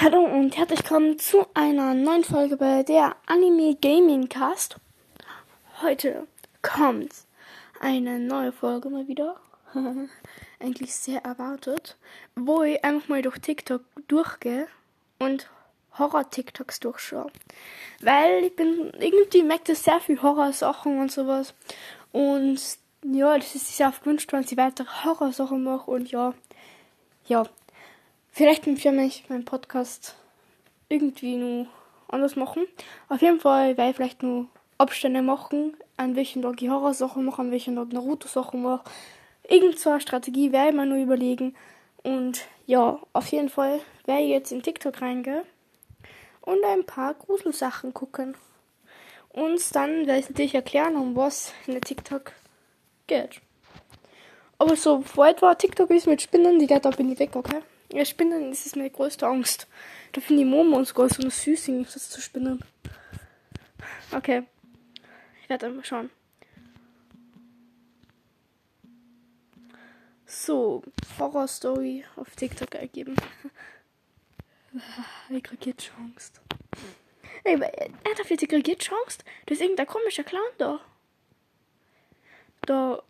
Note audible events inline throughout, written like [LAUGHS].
Hallo und herzlich willkommen zu einer neuen Folge bei der Anime Gaming Cast. Heute kommt eine neue Folge mal wieder. [LAUGHS] Eigentlich sehr erwartet, wo ich einfach mal durch TikTok durchgehe und Horror-TikToks durchschaue. Weil ich bin, irgendwie merkt es sehr viel Horrorsachen und sowas. Und ja, das ist sehr oft gewünscht, wenn sie weitere Horrorsachen mache und ja, ja, vielleicht möchte ich meinen Podcast irgendwie nur anders machen. Auf jeden Fall werde ich vielleicht nur Abstände machen, an welchen Tag ich Horror-Sachen mache, an welchen Tag Naruto-Sachen mache. Eine Strategie werde ich mir nur überlegen. Und ja, auf jeden Fall werde ich jetzt in TikTok reingehen und ein paar Gruselsachen gucken. Und dann werde ich natürlich erklären, um was in der TikTok geht. Aber so weit war TikTok ist mit Spinnen, die da bin ich weg, okay? Ja, Spinnen, das ist meine größte Angst. Da finde ich Momos gar so süß, das zu spinnen. Okay. Ich werde mal schauen. So, Horror Story auf TikTok ergeben. [LAUGHS] ich krieg jetzt Angst. Ey, er hat auf jetzt krieg Chance. Da ist irgendein komischer Clown da. Da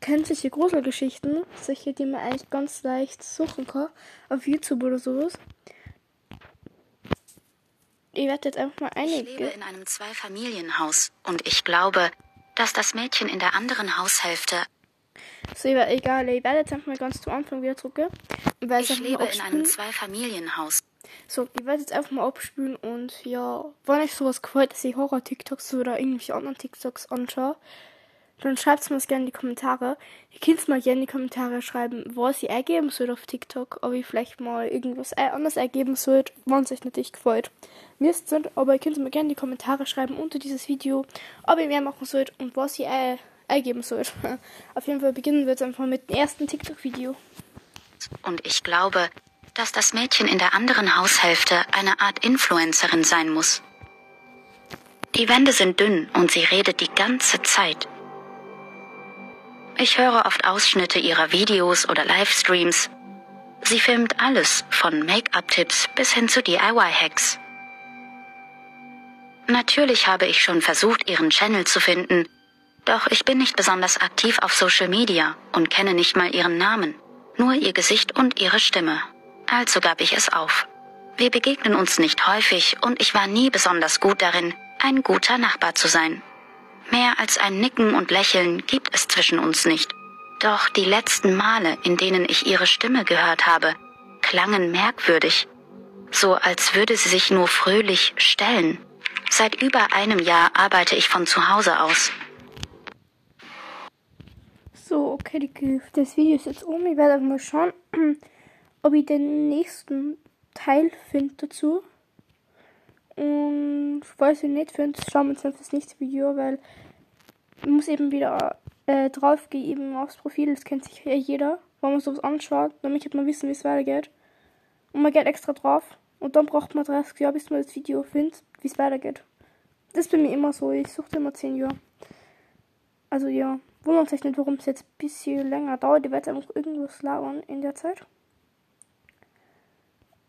kennt sich die Gruselgeschichten, solche, die man eigentlich ganz leicht suchen kann, auf YouTube oder sowas. Ich werde jetzt einfach mal einige. Ich lebe in einem Zweifamilienhaus und ich glaube, dass das Mädchen in der anderen Haushälfte. So, egal, ich werde jetzt einfach mal ganz zum Anfang wieder zurück. Ich lebe in einem Zweifamilienhaus. So, ich werde jetzt einfach mal abspielen und ja, wenn euch sowas gefällt, dass ich Horror-TikToks oder irgendwelche anderen TikToks anschaue, dann schreibt mir das gerne in die Kommentare. Ihr könnt mal gerne in die Kommentare schreiben, was ihr ergeben sollt auf TikTok, ob ihr vielleicht mal irgendwas anderes ergeben sollt, wenn es euch natürlich gefällt. Mir ist es aber ihr könnt mir gerne in die Kommentare schreiben unter dieses Video, ob ihr mehr machen sollt und was ihr äh, ergeben sollt. [LAUGHS] auf jeden Fall beginnen wir jetzt einfach mit dem ersten TikTok-Video. Und ich glaube, dass das Mädchen in der anderen Haushälfte eine Art Influencerin sein muss. Die Wände sind dünn und sie redet die ganze Zeit. Ich höre oft Ausschnitte ihrer Videos oder Livestreams. Sie filmt alles von Make-up-Tipps bis hin zu DIY-Hacks. Natürlich habe ich schon versucht, ihren Channel zu finden, doch ich bin nicht besonders aktiv auf Social Media und kenne nicht mal ihren Namen, nur ihr Gesicht und ihre Stimme. Also gab ich es auf. Wir begegnen uns nicht häufig und ich war nie besonders gut darin, ein guter Nachbar zu sein. Mehr als ein Nicken und Lächeln gibt es zwischen uns nicht. Doch die letzten Male, in denen ich ihre Stimme gehört habe, klangen merkwürdig, so als würde sie sich nur fröhlich stellen. Seit über einem Jahr arbeite ich von zu Hause aus. So, okay, das Video ist jetzt um. Ich werde mal schauen, [CLEARS THROAT] ob ich den nächsten Teil finde dazu. Und falls ihr nicht findet, schauen wir uns einfach das nächste Video, weil man muss eben wieder äh, drauf gehen, eben aufs Profil, das kennt sich ja jeder, wenn man sowas anschaut, damit man wissen, wie es weitergeht. Und man geht extra drauf und dann braucht man 30 Jahre, bis man das Video findet, wie es weitergeht. Das ist bei mir immer so, ich suche immer 10 Jahre. Also ja, wundert sich nicht, warum es jetzt ein bisschen länger dauert, ich werde einfach irgendwas labern in der Zeit.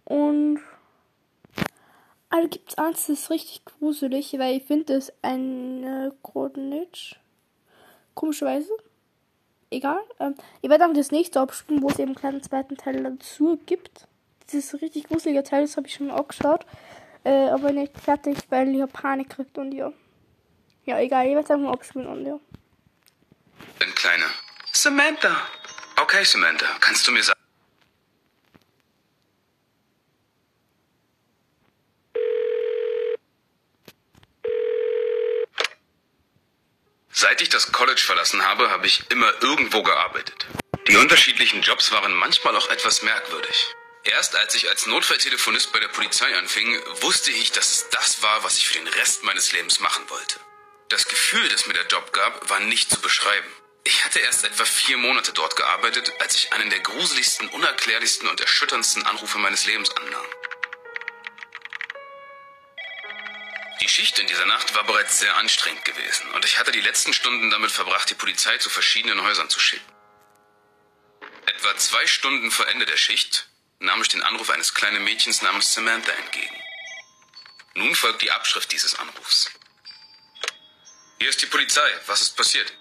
Und also gibt es eins, das ist richtig gruselig, weil ich finde es eine Grodnitsch. Komischerweise. Egal. Ähm, ich werde dann das nächste abspielen, wo es eben einen kleinen zweiten Teil dazu gibt. Das ist ein richtig gruseliger Teil, das habe ich schon mal angeschaut. Äh, aber nicht fertig, weil ich Panik kriegt und ja. Ja, egal, ich werde es einfach mal abspielen und ja. Ein kleiner. Samantha. Okay, Samantha, kannst du mir sagen. Seit ich das College verlassen habe, habe ich immer irgendwo gearbeitet. Die unterschiedlichen Jobs waren manchmal auch etwas merkwürdig. Erst als ich als Notfalltelefonist bei der Polizei anfing, wusste ich, dass es das war, was ich für den Rest meines Lebens machen wollte. Das Gefühl, das mir der Job gab, war nicht zu beschreiben. Ich hatte erst etwa vier Monate dort gearbeitet, als ich einen der gruseligsten, unerklärlichsten und erschütterndsten Anrufe meines Lebens annahm. Die Schicht in dieser Nacht war bereits sehr anstrengend gewesen und ich hatte die letzten Stunden damit verbracht, die Polizei zu verschiedenen Häusern zu schicken. Etwa zwei Stunden vor Ende der Schicht nahm ich den Anruf eines kleinen Mädchens namens Samantha entgegen. Nun folgt die Abschrift dieses Anrufs. Hier ist die Polizei. Was ist passiert?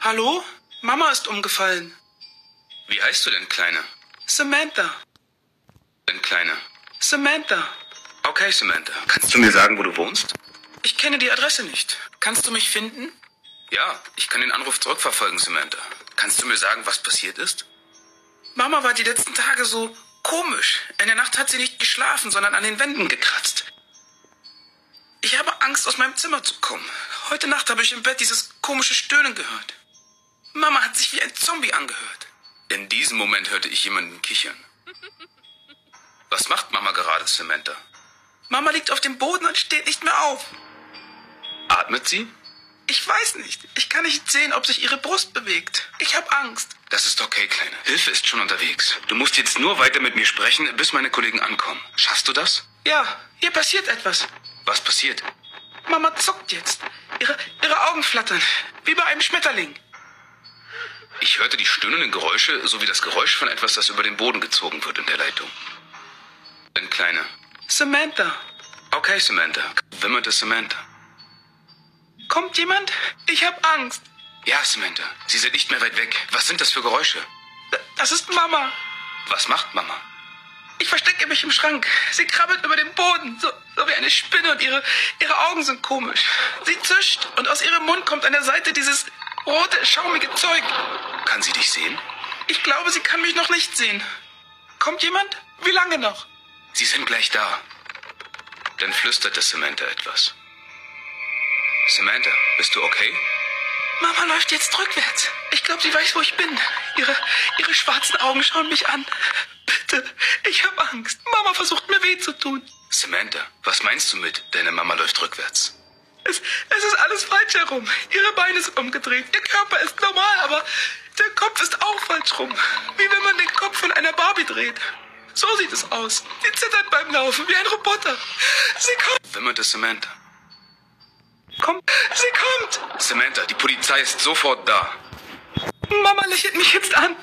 Hallo? Mama ist umgefallen. Wie heißt du denn, Kleine? Samantha. Denn Kleine. Samantha. Okay, Samantha. Kannst du mir sagen, wo du wohnst? Ich kenne die Adresse nicht. Kannst du mich finden? Ja, ich kann den Anruf zurückverfolgen, Samantha. Kannst du mir sagen, was passiert ist? Mama war die letzten Tage so komisch. In der Nacht hat sie nicht geschlafen, sondern an den Wänden gekratzt. Ich habe Angst, aus meinem Zimmer zu kommen. Heute Nacht habe ich im Bett dieses komische Stöhnen gehört. Mama hat sich wie ein Zombie angehört. In diesem Moment hörte ich jemanden kichern. Was macht Mama gerade, Samantha? Mama liegt auf dem Boden und steht nicht mehr auf. Atmet sie? Ich weiß nicht. Ich kann nicht sehen, ob sich ihre Brust bewegt. Ich habe Angst. Das ist okay, Kleine. Hilfe ist schon unterwegs. Du musst jetzt nur weiter mit mir sprechen, bis meine Kollegen ankommen. Schaffst du das? Ja, hier passiert etwas. Was passiert? Mama zuckt jetzt. Ihre, ihre Augen flattern, wie bei einem Schmetterling. Ich hörte die stöhnenden Geräusche sowie das Geräusch von etwas, das über den Boden gezogen wird in der Leitung. Denn Kleine. Samantha. Okay, Samantha. Wimmerte Samantha. Kommt jemand? Ich hab Angst. Ja, Samantha. Sie sind nicht mehr weit weg. Was sind das für Geräusche? Das ist Mama. Was macht Mama? Ich verstecke mich im Schrank. Sie krabbelt über den Boden, so, so wie eine Spinne und ihre, ihre Augen sind komisch. Sie zischt und aus ihrem Mund kommt an der Seite dieses rote, schaumige Zeug. Kann sie dich sehen? Ich glaube, sie kann mich noch nicht sehen. Kommt jemand? Wie lange noch? Sie sind gleich da. Dann flüsterte Samantha etwas. Samantha, bist du okay? Mama läuft jetzt rückwärts. Ich glaube, sie weiß, wo ich bin. Ihre, ihre schwarzen Augen schauen mich an. Bitte, ich habe Angst. Mama versucht mir weh zu tun. Samantha, was meinst du mit, deine Mama läuft rückwärts? Es, es ist alles falsch herum. Ihre Beine sind umgedreht. Ihr Körper ist normal, aber der Kopf ist auch falsch rum. Wie wenn man den Kopf von einer Barbie dreht. So sieht es aus. Sie zittert beim Laufen wie ein Roboter. Sie kommt. Wimmerte Samantha. Kommt. Sie kommt. Samantha, die Polizei ist sofort da. Mama lächelt mich jetzt an.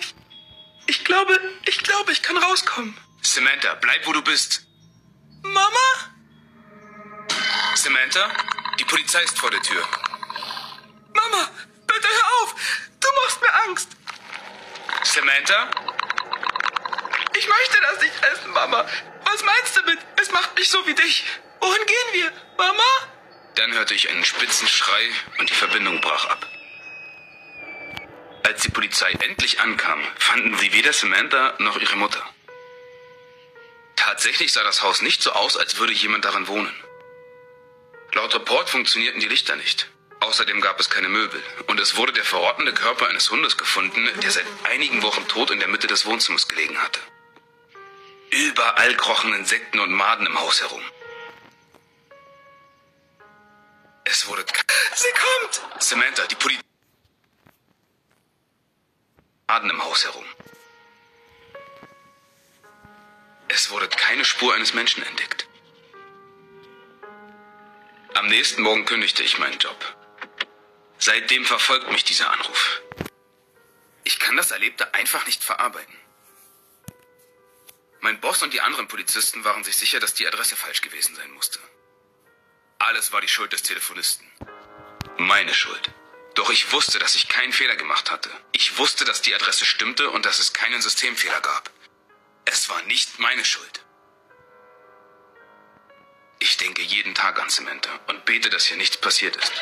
Ich glaube, ich glaube, ich kann rauskommen. Samantha, bleib wo du bist. Mama? Samantha, die Polizei ist vor der Tür. Mama, bitte hör auf. Du machst mir Angst. Samantha? Ich möchte das essen, Mama. Was meinst du mit, es macht mich so wie dich? Wohin gehen wir? Mama? Dann hörte ich einen spitzen Schrei und die Verbindung brach ab. Als die Polizei endlich ankam, fanden sie weder Samantha noch ihre Mutter. Tatsächlich sah das Haus nicht so aus, als würde jemand darin wohnen. Laut Report funktionierten die Lichter nicht. Außerdem gab es keine Möbel und es wurde der verrottende Körper eines Hundes gefunden, der seit einigen Wochen tot in der Mitte des Wohnzimmers gelegen hatte. Überall krochen Insekten und Maden im Haus herum. Es wurde... Sie kommt! Samantha, die Polizei... Maden im Haus herum. Es wurde keine Spur eines Menschen entdeckt. Am nächsten Morgen kündigte ich meinen Job. Seitdem verfolgt mich dieser Anruf. Ich kann das Erlebte einfach nicht verarbeiten. Mein Boss und die anderen Polizisten waren sich sicher, dass die Adresse falsch gewesen sein musste. Alles war die Schuld des Telefonisten. Meine Schuld. Doch ich wusste, dass ich keinen Fehler gemacht hatte. Ich wusste, dass die Adresse stimmte und dass es keinen Systemfehler gab. Es war nicht meine Schuld. Ich denke jeden Tag an Samantha und bete, dass hier nichts passiert ist.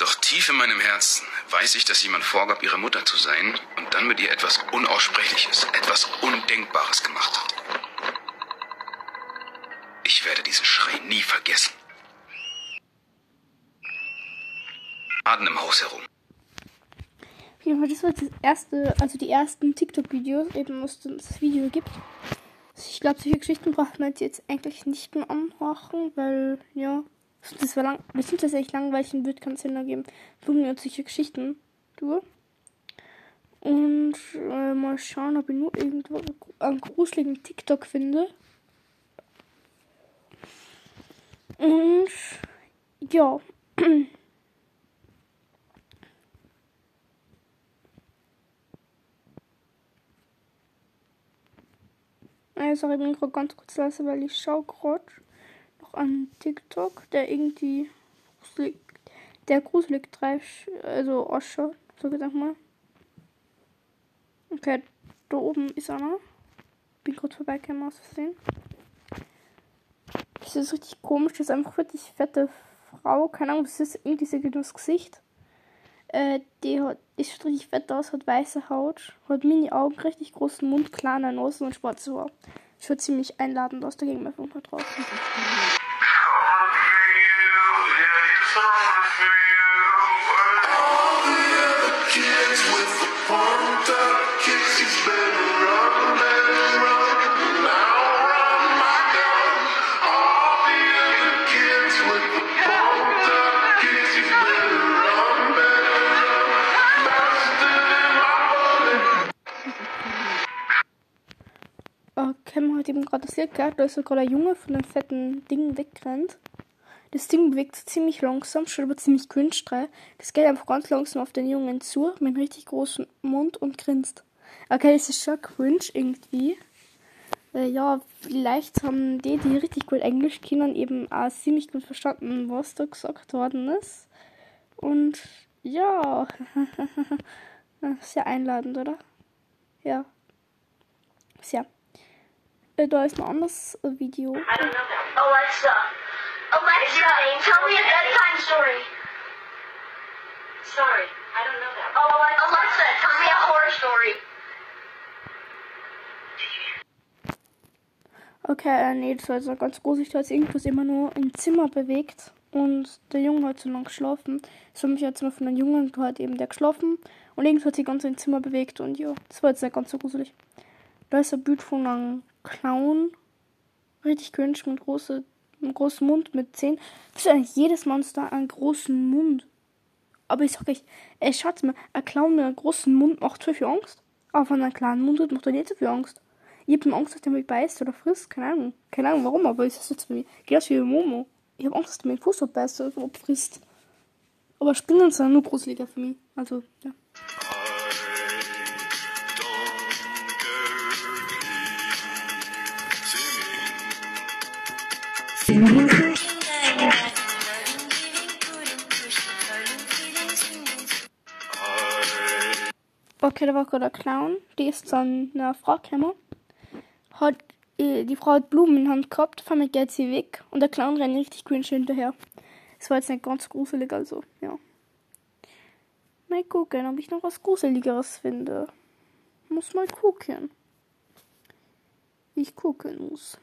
Doch tief in meinem Herzen weiß ich, dass jemand vorgab, ihre Mutter zu sein und dann mit ihr etwas Unaussprechliches, etwas Undenkbares gemacht hat. Ich werde diesen Schrei nie vergessen. Aden im Haus herum. Auf jeden das war das erste, also die ersten TikTok-Videos, eben was es das Video gibt. Ich glaube, solche Geschichten braucht man jetzt eigentlich nicht mehr anmachen, weil, ja, das war lang, bestimmt das echt langweilig und wird keinen Sinn ergeben. Blumen und solche Geschichten. Du? Und äh, mal schauen, ob ich nur irgendwo einen gruseligen TikTok finde. Und ja. [CLEARS THROAT] Äh, sorry, ich bin gerade ganz kurz leise, weil ich schaue gerade noch an TikTok, der irgendwie gruselig, der gruselig treibst, also ausschaut, so gesagt mal. Okay, da oben ist einer. Bin kurz vorbeigekommen aus Versehen. Das ist richtig komisch, das ist einfach wirklich fette Frau, keine Ahnung, was ist irgendwie sie geht ins Gesicht. Äh, die hat, ist richtig fett aus, hat weiße Haut, hat Mini-Augen, richtig großen Mund, kleine Nase und schwarze Haare. Schaut ziemlich einladend aus, ging mir einfach mal drauf. Eben gerade da ist so gerade ein Junge von dem fetten Ding wegrennt. Das Ding bewegt sich ziemlich langsam, schaut aber ziemlich cringe. Das geht einfach ganz langsam auf den Jungen zu, mit einem richtig großen Mund und grinst. Okay, das ist schon cringe irgendwie. Äh, ja, vielleicht haben die, die richtig gut Englisch kennen, eben auch ziemlich gut verstanden, was da gesagt worden ist. Und ja, [LAUGHS] sehr einladend, oder? Ja. Sehr. Äh, da ist ein anderes äh, Video. I don't know that. Alexa. Alexa, tell me a bedtime story. Sorry, I don't know that. Oh, Alexa, Alexa tell me a horror story. Okay, äh, nee, das war jetzt noch ganz gruselig. Da ist irgendwas immer nur im Zimmer bewegt. Und der Junge hat so lange geschlafen. Das war mich jetzt mal von einem Jungen, hat eben der geschlafen. Und irgendwas hat sich ganz im Zimmer bewegt. Und ja, das war jetzt nicht ganz so gruselig. Da ist ein Bild von einem Clown. Richtig cringe mit große, einem großen Mund mit Zähnen. Das ist eigentlich jedes Monster einen großen Mund. Aber ich sag euch, ey, schaut mal, ein Clown mit einem großen Mund macht voll viel Angst. Aber von einem kleinen Mund hat, macht er nicht so viel Angst. Ich hab Angst, dass der mich beißt oder frisst. Keine Ahnung. Keine Ahnung warum, aber das jetzt bei mir. Geht das wie Momo. Ich hab Angst, dass der den Fuß abbeißt oder frisst. Aber Spinnen sind nur gruseliger für mich. Also, ja. Gerade ein Clown. Die ist zu einer Frau gekommen. Hat, äh, die Frau hat Blumen in der Hand gehabt, auf einmal geht sie weg und der Clown rennt richtig cringe hinterher. Das war jetzt nicht ganz gruselig, also, ja. Mal gucken, ob ich noch was Gruseligeres finde. Muss mal gucken. Ich gucken muss.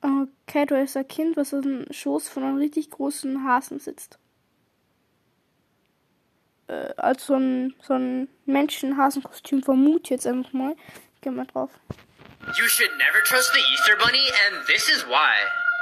Okay, da ist ein Kind, was auf dem Schoß von einem richtig großen Hasen sitzt. Äh, als so ein, so ein Menschenhasenkostüm vermute jetzt einfach mal. Gehen wir drauf. You should never trust the Easter Bunny, and this is why.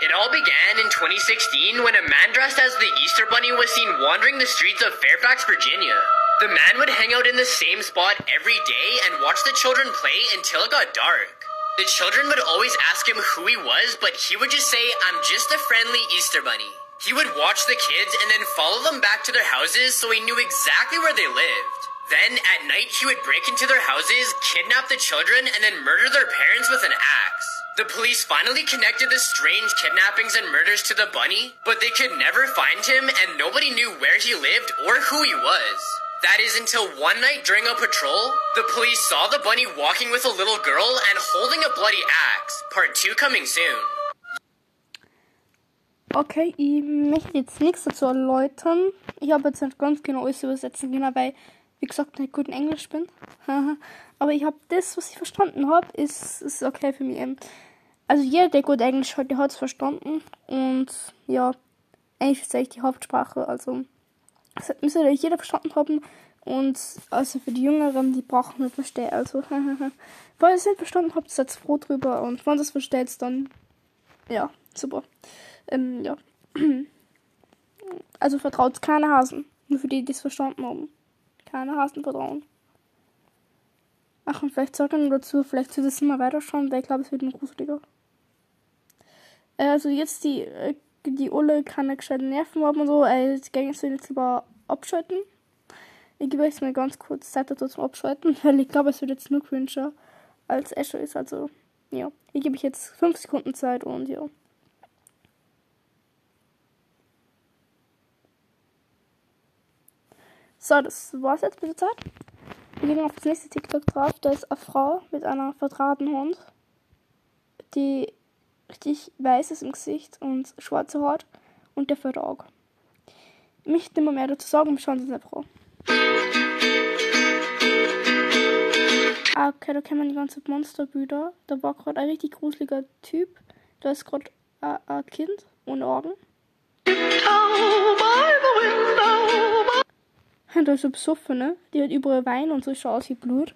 It all began in 2016 when a man dressed as the Easter Bunny was seen wandering the streets of Fairfax, Virginia. The man would hang out in the same spot every day and watch the children play until it got dark. The children would always ask him who he was, but he would just say, I'm just a friendly Easter Bunny. He would watch the kids and then follow them back to their houses so he knew exactly where they lived. Then, at night, he would break into their houses, kidnap the children, and then murder their parents with an axe. The police finally connected the strange kidnappings and murders to the bunny, but they could never find him and nobody knew where he lived or who he was. That is until one night during a patrol, the police saw the bunny walking with a little girl and holding a bloody axe. Part 2 coming soon. Okay, ich möchte jetzt nichts dazu erläutern. Ich habe jetzt nicht ganz genau alles übersetzen können, weil, wie gesagt, nicht gut in Englisch bin. [LAUGHS] Aber ich habe das, was ich verstanden habe, ist, ist okay für mich. Also jeder, der gut Englisch hat, der hat es verstanden. Und ja, Englisch ist eigentlich die Hauptsprache. Also das müsste eigentlich jeder verstanden haben. Und also für die Jüngeren, die brauchen nicht verstehen. Also, [LAUGHS] wenn ihr es nicht verstanden habt, seid froh drüber. Und wenn ihr es versteht, dann ja, super. Ähm, ja. Also vertraut keine Hasen. Nur für die, die es verstanden haben. Keine Hasen vertrauen. Ach, und vielleicht sagen wir dazu, vielleicht zu das mal weiterschauen, weil ich glaube, es wird ein gruseliger. Äh, Also jetzt die, äh, die Ulle kann nicht gescheite Nerven haben und so, äh, die Gänge sollen jetzt lieber abschalten. Ich gebe euch mal ganz kurz Zeit dazu zum Abschalten, [LAUGHS] weil ich glaube, es wird jetzt nur cringer. als Asher ist. Also, ja. Hier gebe ich jetzt 5 Sekunden Zeit und ja. So, das war's jetzt mit der Zeit. Wir gehen auf das nächste TikTok drauf. Da ist eine Frau mit einer vertrauten Hund, die richtig weiß ist im Gesicht und schwarze Haut und der fährt auch. Ich möchte nicht mehr dazu sagen, wir schauen uns einfach an. Ah, okay, da kennen wir die ganzen Monsterbilder. Da war gerade ein richtig gruseliger Typ. Da ist gerade ein, Kind ohne Augen. Und [LAUGHS] da ist so besoffen, ne? Die hat überall Wein und so schaut aus wie Blut.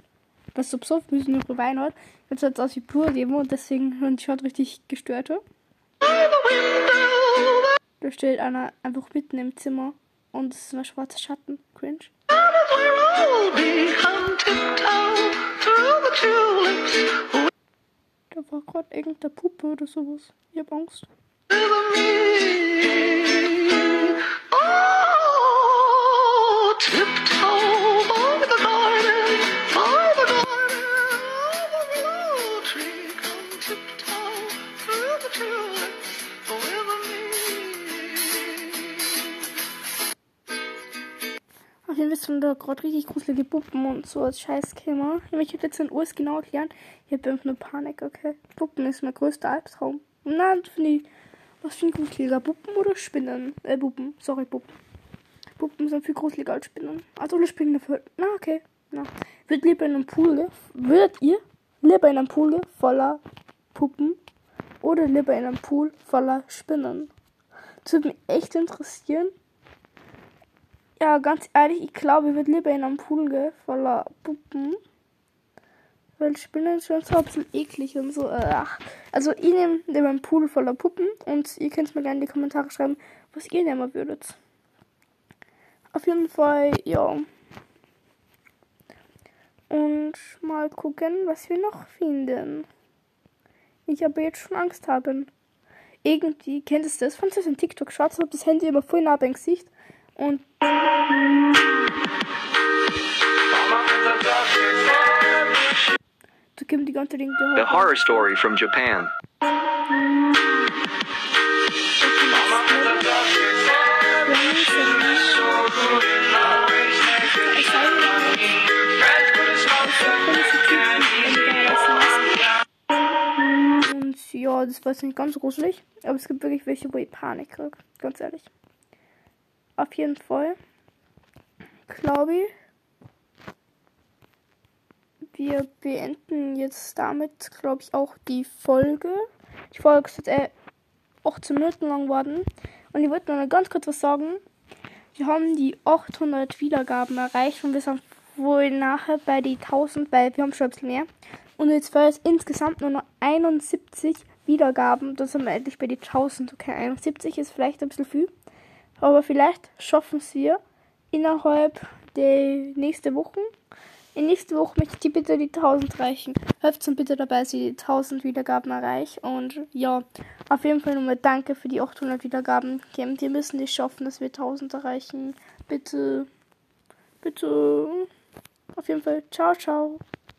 Weil so besoffen ist und überall Wein hat. Jetzt hat es aus wie Blut eben und deswegen und schaut richtig gestört. Da steht einer einfach mitten im Zimmer und es ist ein schwarzer Schatten. Cringe. Da war gerade irgendeine Puppe oder sowas. Ich hab Angst. Fall sind da gerade richtig gruselige Puppen und so als Scheißkämmer. Ich möchte jetzt den Urs genau erklären. Ich habe einfach nur Panik, okay? Puppen ist mein größter Albtraum. Nein, finde ich. Was finde ich gruseliger? Puppen oder Spinnen? Äh, Puppen. Sorry, Puppen. Puppen sind viel gruseliger als Spinnen. Also alle Spinnen dafür. Na, okay. Na. Würdet lieber in einem Pool, würdet ihr lieber in einem Pool voller Puppen oder lieber in einem Pool voller Spinnen? Das würde mich echt interessieren. Ja, ganz ehrlich, ich glaube, ich würde lieber in einem Pool voller Puppen. Weil Spinnen schon so ein bisschen eklig und so. äh, Ach. Also ich nehme lieber einen Pool voller Puppen und ihr könnt mir gerne in die Kommentare schreiben, was ihr nehmen würdet. Auf jeden Fall, ja. Und mal gucken, was wir noch finden. Ich habe jetzt schon Angst haben. Irgendwie, kennt ihr das? Von das in TikTok schaut, so das Handy immer voll nah beim Gesicht. Und da kommen die ganze Dinge The horror story from Japan. Jetzt nicht ganz gruselig. Aber es gibt wirklich welche, wo ich Panik kriege. Ganz ehrlich. Auf jeden Fall. Glaube ich. Wir beenden jetzt damit, glaube ich, auch die Folge. Die Folge ist jetzt äh, 18 Minuten lang geworden. Und ich wollte noch ganz kurz was sagen. Wir haben die 800 Wiedergaben erreicht und wir sind wohl nachher bei die 1000, weil wir haben schon ein bisschen mehr. Und jetzt war es insgesamt nur noch 71 Wiedergaben. Da sind wir endlich bei die 1000. Okay, 71 ist vielleicht ein bisschen viel. Aber vielleicht schaffen wir innerhalb der nächsten Wochen. In nächster Woche möchte ich die bitte die 1000 reichen. Helft uns bitte dabei, dass ich die 1000 Wiedergaben erreiche. Und ja, auf jeden Fall nochmal danke für die 800 Wiedergaben. Wir müssen es schaffen, dass wir 1000 erreichen. Bitte, bitte. Auf jeden Fall, ciao, ciao.